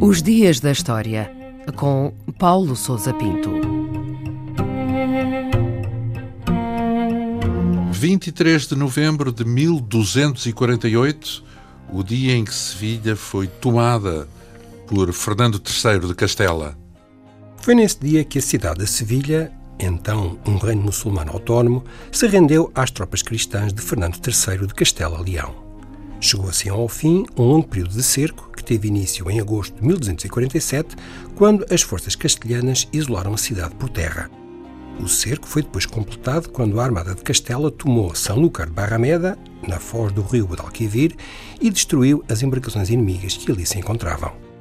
Os Dias da História, com Paulo Souza Pinto. 23 de novembro de 1248, o dia em que Sevilha foi tomada por Fernando III de Castela. Foi nesse dia que a cidade de Sevilha, então um reino muçulmano autónomo, se rendeu às tropas cristãs de Fernando III de Castela-Leão. Chegou assim ao fim um longo período de cerco que teve início em agosto de 1247, quando as forças castelhanas isolaram a cidade por terra. O cerco foi depois completado quando a Armada de Castela tomou Sanlúcar de Barrameda, na foz do rio Guadalquivir, e destruiu as embarcações inimigas que ali se encontravam.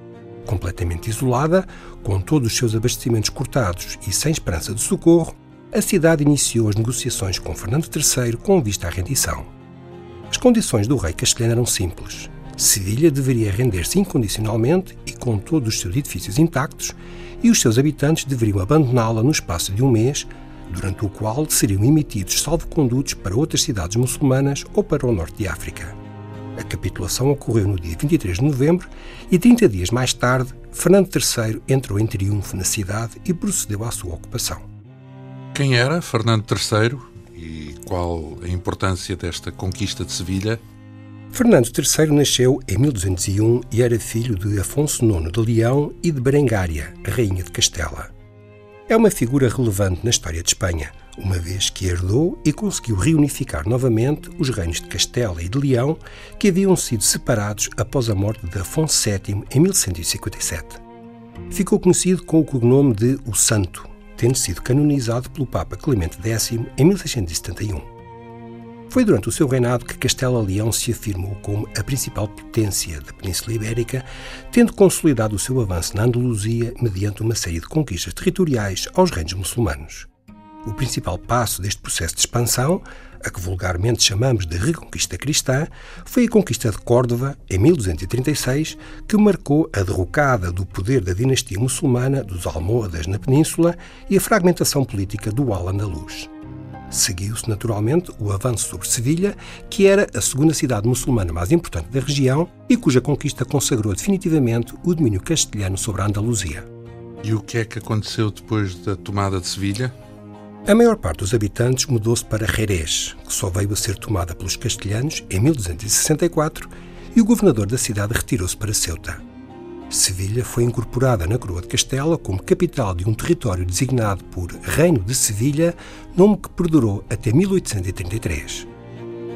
Completamente isolada, com todos os seus abastecimentos cortados e sem esperança de socorro, a cidade iniciou as negociações com Fernando III com vista à rendição. As condições do rei castelhano eram simples. Sevilha deveria render-se incondicionalmente e com todos os seus edifícios intactos, e os seus habitantes deveriam abandoná-la no espaço de um mês, durante o qual seriam emitidos salvo-condutos para outras cidades muçulmanas ou para o norte de África. A capitulação ocorreu no dia 23 de novembro e 30 dias mais tarde, Fernando III entrou em triunfo na cidade e procedeu à sua ocupação. Quem era Fernando III e qual a importância desta conquista de Sevilha? Fernando III nasceu em 1201 e era filho de Afonso IX de Leão e de Berengária, rainha de Castela. É uma figura relevante na história de Espanha, uma vez que herdou e conseguiu reunificar novamente os reinos de Castela e de Leão, que haviam sido separados após a morte de Afonso VII em 1157. Ficou conhecido com o cognome de O Santo, tendo sido canonizado pelo Papa Clemente X em 1671. Foi durante o seu reinado que Castela-Leão se afirmou como a principal potência da Península Ibérica, tendo consolidado o seu avanço na Andaluzia mediante uma série de conquistas territoriais aos reinos muçulmanos. O principal passo deste processo de expansão, a que vulgarmente chamamos de Reconquista Cristã, foi a conquista de Córdoba, em 1236, que marcou a derrocada do poder da dinastia muçulmana dos Almohadas na Península e a fragmentação política do Al-Andalus. Seguiu-se naturalmente o avanço sobre Sevilha, que era a segunda cidade muçulmana mais importante da região e cuja conquista consagrou definitivamente o domínio castelhano sobre a Andaluzia. E o que é que aconteceu depois da tomada de Sevilha? A maior parte dos habitantes mudou-se para Jerez, que só veio a ser tomada pelos castelhanos em 1264, e o governador da cidade retirou-se para Ceuta. Sevilha foi incorporada na coroa de Castela como capital de um território designado por Reino de Sevilha, nome que perdurou até 1833.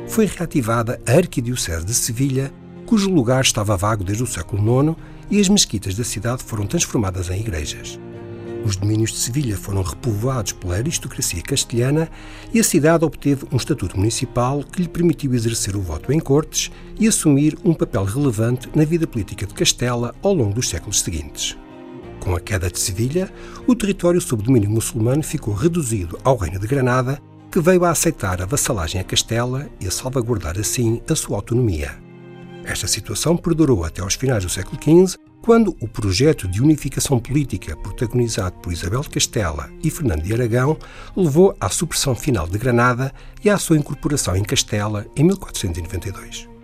Foi reativada a Arquidiocese de Sevilha, cujo lugar estava vago desde o século IX, e as mesquitas da cidade foram transformadas em igrejas. Os domínios de Sevilha foram repovoados pela aristocracia castelhana e a cidade obteve um estatuto municipal que lhe permitiu exercer o voto em cortes e assumir um papel relevante na vida política de Castela ao longo dos séculos seguintes. Com a queda de Sevilha, o território sob domínio muçulmano ficou reduzido ao Reino de Granada, que veio a aceitar a vassalagem a Castela e a salvaguardar assim a sua autonomia. Esta situação perdurou até aos finais do século XV, quando o projeto de unificação política protagonizado por Isabel de Castela e Fernando de Aragão levou à supressão final de Granada e à sua incorporação em Castela em 1492.